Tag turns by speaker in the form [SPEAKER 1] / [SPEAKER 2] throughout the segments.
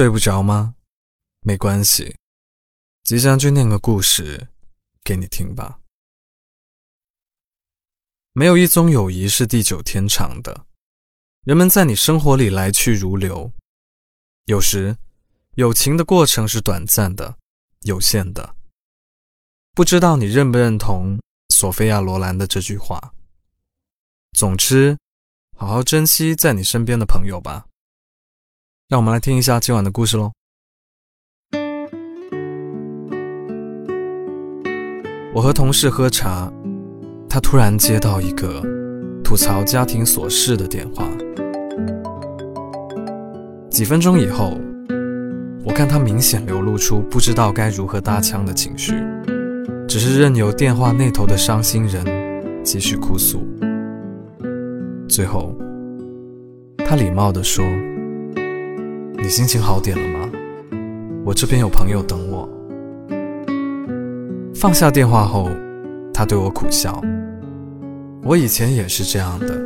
[SPEAKER 1] 睡不着吗？没关系，即将就念个故事给你听吧。没有一宗友谊是地久天长的，人们在你生活里来去如流。有时，友情的过程是短暂的、有限的。不知道你认不认同索菲亚·罗兰的这句话？总之，好好珍惜在你身边的朋友吧。让我们来听一下今晚的故事喽。我和同事喝茶，他突然接到一个吐槽家庭琐事的电话。几分钟以后，我看他明显流露出不知道该如何搭腔的情绪，只是任由电话那头的伤心人继续哭诉。最后，他礼貌地说。心情好点了吗？我这边有朋友等我。放下电话后，他对我苦笑。我以前也是这样的，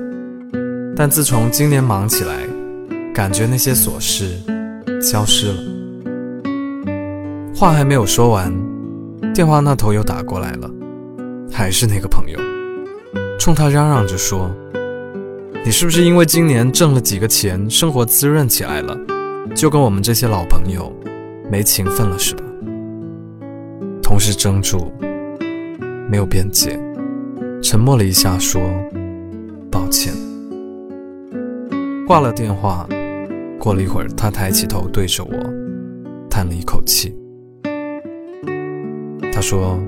[SPEAKER 1] 但自从今年忙起来，感觉那些琐事消失了。话还没有说完，电话那头又打过来了，还是那个朋友，冲他嚷嚷着说：“你是不是因为今年挣了几个钱，生活滋润起来了？”就跟我们这些老朋友没情分了是吧？同事怔住，没有辩解，沉默了一下，说：“抱歉。”挂了电话。过了一会儿，他抬起头对着我，叹了一口气。他说：“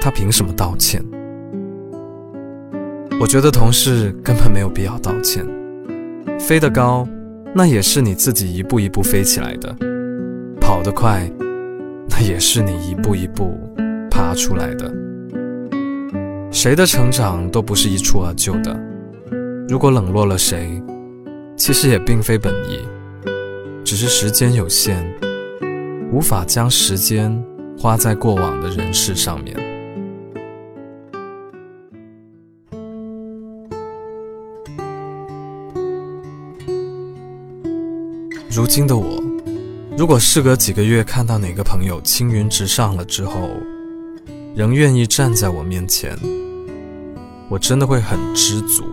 [SPEAKER 1] 他凭什么道歉？”我觉得同事根本没有必要道歉。飞得高。那也是你自己一步一步飞起来的，跑得快，那也是你一步一步爬出来的。谁的成长都不是一蹴而就的。如果冷落了谁，其实也并非本意，只是时间有限，无法将时间花在过往的人事上面。如今的我，如果事隔几个月看到哪个朋友青云直上了之后，仍愿意站在我面前，我真的会很知足。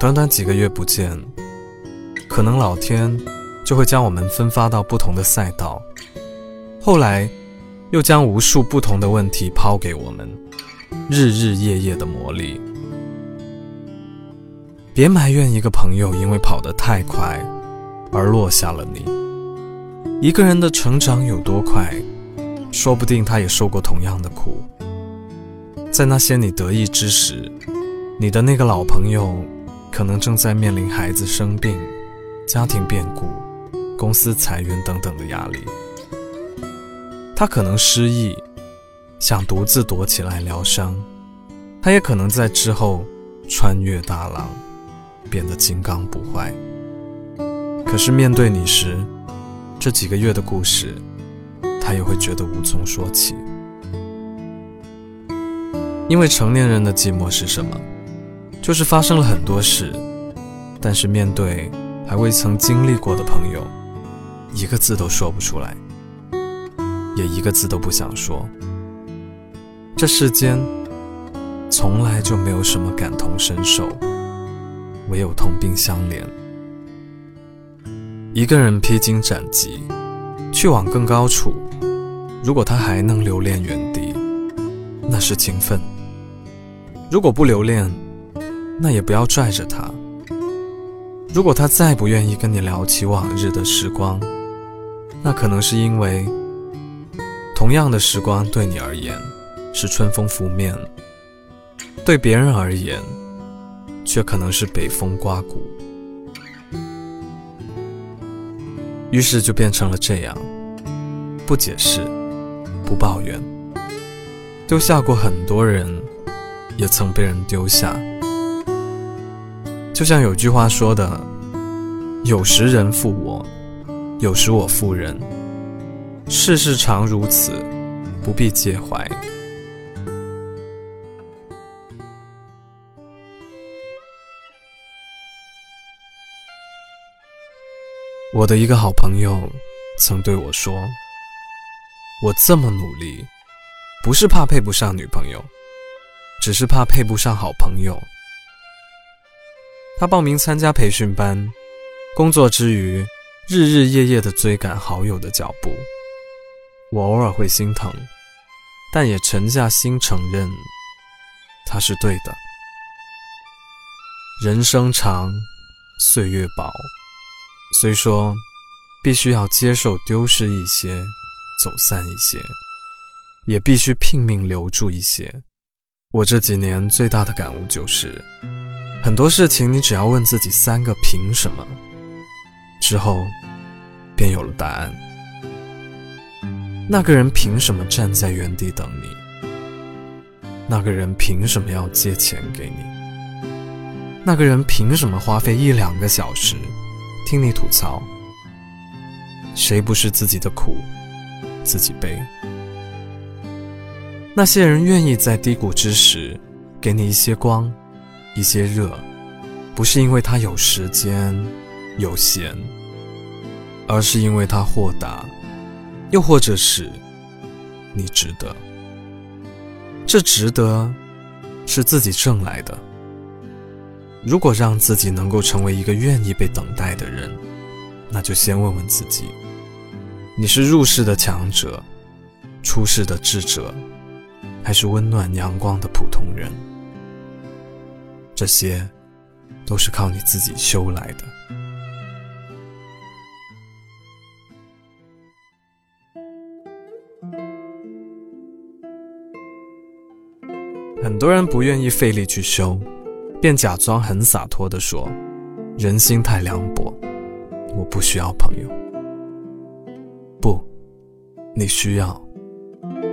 [SPEAKER 1] 短短几个月不见，可能老天就会将我们分发到不同的赛道，后来又将无数不同的问题抛给我们，日日夜夜的磨砺。别埋怨一个朋友因为跑得太快。而落下了你。一个人的成长有多快，说不定他也受过同样的苦。在那些你得意之时，你的那个老朋友可能正在面临孩子生病、家庭变故、公司裁员等等的压力。他可能失忆，想独自躲起来疗伤；他也可能在之后穿越大浪，变得金刚不坏。可是面对你时，这几个月的故事，他也会觉得无从说起。因为成年人的寂寞是什么？就是发生了很多事，但是面对还未曾经历过的朋友，一个字都说不出来，也一个字都不想说。这世间从来就没有什么感同身受，唯有同病相怜。一个人披荆斩棘，去往更高处。如果他还能留恋原地，那是情分；如果不留恋，那也不要拽着他。如果他再不愿意跟你聊起往日的时光，那可能是因为同样的时光对你而言是春风拂面，对别人而言却可能是北风刮骨。于是就变成了这样，不解释，不抱怨。丢下过很多人，也曾被人丢下。就像有句话说的：“有时人负我，有时我负人。世事常如此，不必介怀。”我的一个好朋友曾对我说：“我这么努力，不是怕配不上女朋友，只是怕配不上好朋友。”他报名参加培训班，工作之余，日日夜夜的追赶好友的脚步。我偶尔会心疼，但也沉下心承认，他是对的。人生长，岁月薄。虽说必须要接受丢失一些，走散一些，也必须拼命留住一些。我这几年最大的感悟就是，很多事情你只要问自己三个凭什么，之后便有了答案。那个人凭什么站在原地等你？那个人凭什么要借钱给你？那个人凭什么花费一两个小时？听你吐槽，谁不是自己的苦自己背？那些人愿意在低谷之时给你一些光，一些热，不是因为他有时间有闲，而是因为他豁达，又或者是你值得。这值得是自己挣来的。如果让自己能够成为一个愿意被等待的人，那就先问问自己：你是入世的强者，出世的智者，还是温暖阳光的普通人？这些，都是靠你自己修来的。很多人不愿意费力去修。便假装很洒脱地说：“人心太凉薄，我不需要朋友。”不，你需要。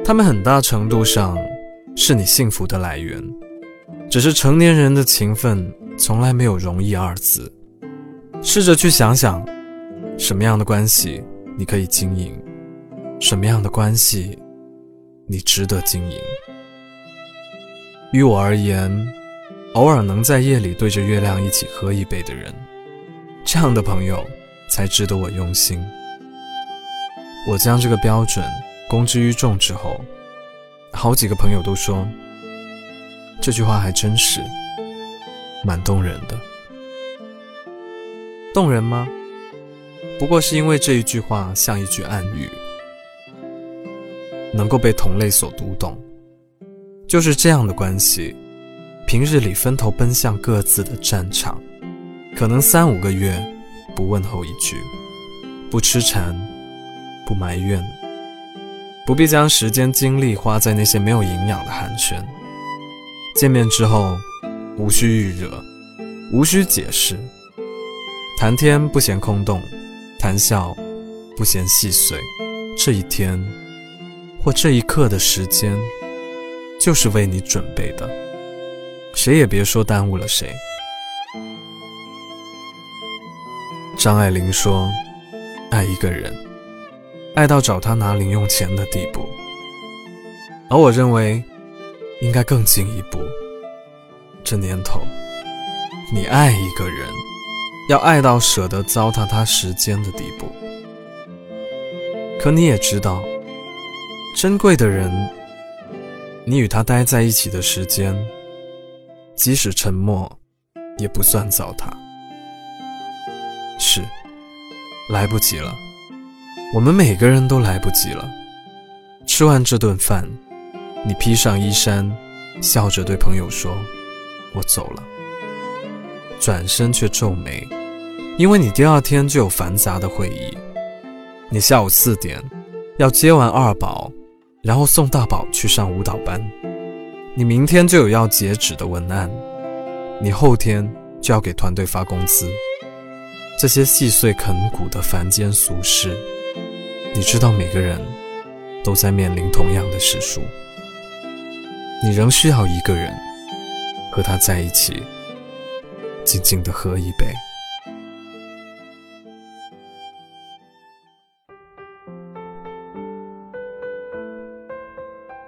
[SPEAKER 1] 他们很大程度上是你幸福的来源。只是成年人的情分从来没有容易二字。试着去想想，什么样的关系你可以经营，什么样的关系你值得经营。于我而言。偶尔能在夜里对着月亮一起喝一杯的人，这样的朋友才值得我用心。我将这个标准公之于众之后，好几个朋友都说这句话还真是蛮动人的。动人吗？不过是因为这一句话像一句暗语，能够被同类所读懂。就是这样的关系。平日里分头奔向各自的战场，可能三五个月不问候一句，不痴缠，不埋怨，不必将时间精力花在那些没有营养的寒暄。见面之后，无需预热，无需解释，谈天不嫌空洞，谈笑不嫌细碎。这一天或这一刻的时间，就是为你准备的。谁也别说耽误了谁。张爱玲说：“爱一个人，爱到找他拿零用钱的地步。”而我认为，应该更进一步。这年头，你爱一个人，要爱到舍得糟蹋他时间的地步。可你也知道，珍贵的人，你与他待在一起的时间。即使沉默，也不算糟蹋。是，来不及了，我们每个人都来不及了。吃完这顿饭，你披上衣衫，笑着对朋友说：“我走了。”转身却皱眉，因为你第二天就有繁杂的会议。你下午四点要接完二宝，然后送大宝去上舞蹈班。你明天就有要截止的文案，你后天就要给团队发工资。这些细碎啃骨的凡间俗事，你知道每个人都在面临同样的世俗。你仍需要一个人和他在一起，静静的喝一杯。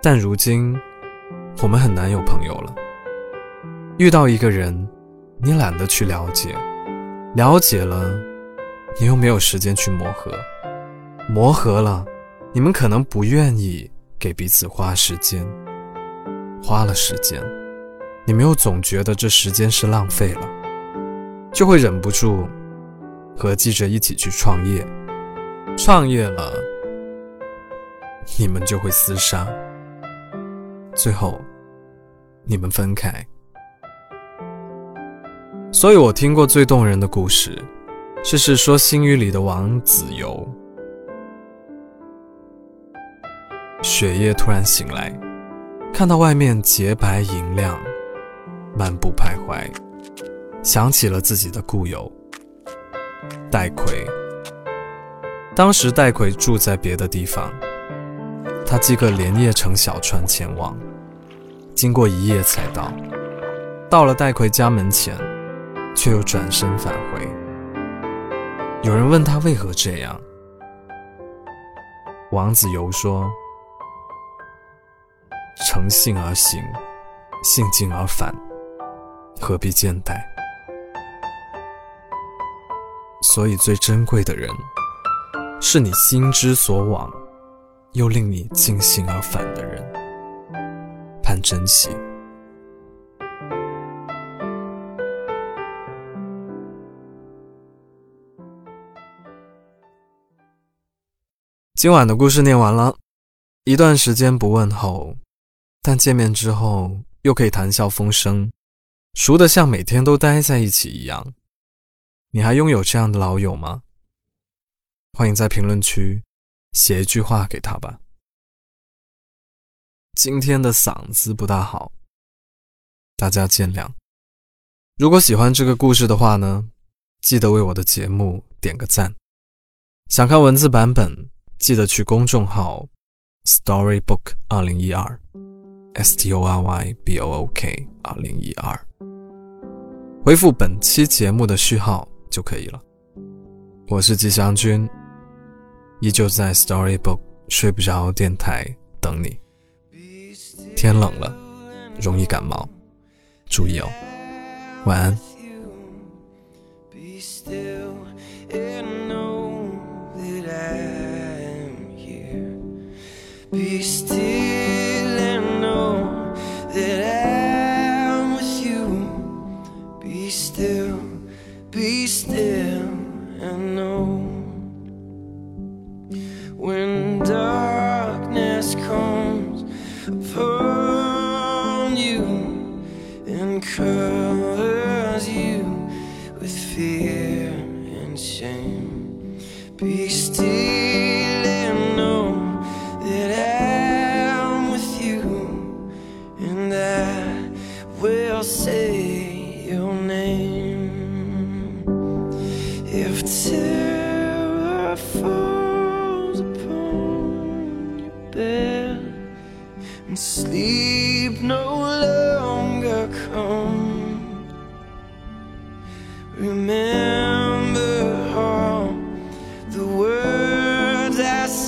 [SPEAKER 1] 但如今。我们很难有朋友了。遇到一个人，你懒得去了解，了解了，
[SPEAKER 2] 你又没有时间去磨合，磨合了，你们可能不愿意给彼此花时间，花了时间，你们又总觉得这时间是浪费了，就会忍不住合计着一起去创业，创业了，你们就会厮杀，最后你们分开。所以我听过最动人的故事，是《世说新语》里的王子猷。雪夜突然醒来，看到外面洁白银亮，漫步徘徊，想起了自己的故友戴逵。当时戴逵住在别的地方，他即刻连夜乘小船前往，经过一夜才到，到了戴逵家门前。却又转身返回。有人问他为何这样，王子猷说：“诚信而行，信尽而返，何必见待？所以最珍贵的人，是你心之所往，又令你尽兴而返的人，珍惜。”今晚的故事念完了，一段时间不问候，但见面之后又可以谈笑风生，熟得像每天都待在一起一样。你还拥有这样的老友吗？欢迎在评论区写一句话给他吧。今天的嗓子不大好，大家见谅。如果喜欢这个故事的话呢，记得为我的节目点个赞。想看文字版本。记得去公众号 Storybook 二零一二，S T O R Y B O O K 二零一二，回复本期节目的序号就可以了。我是吉祥君，依旧在 Storybook 睡不着电台等你。天冷了，容易感冒，注意哦。晚安。Be still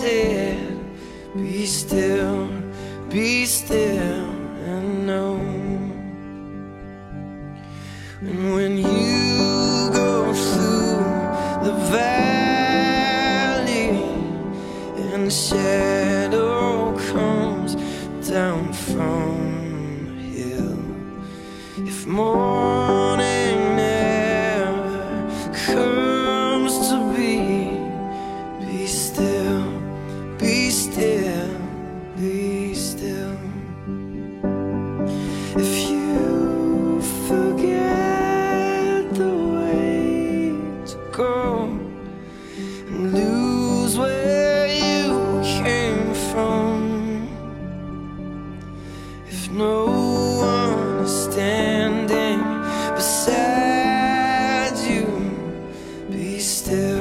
[SPEAKER 2] said. Be still, be still, and know. And when you go through the valley and shadow still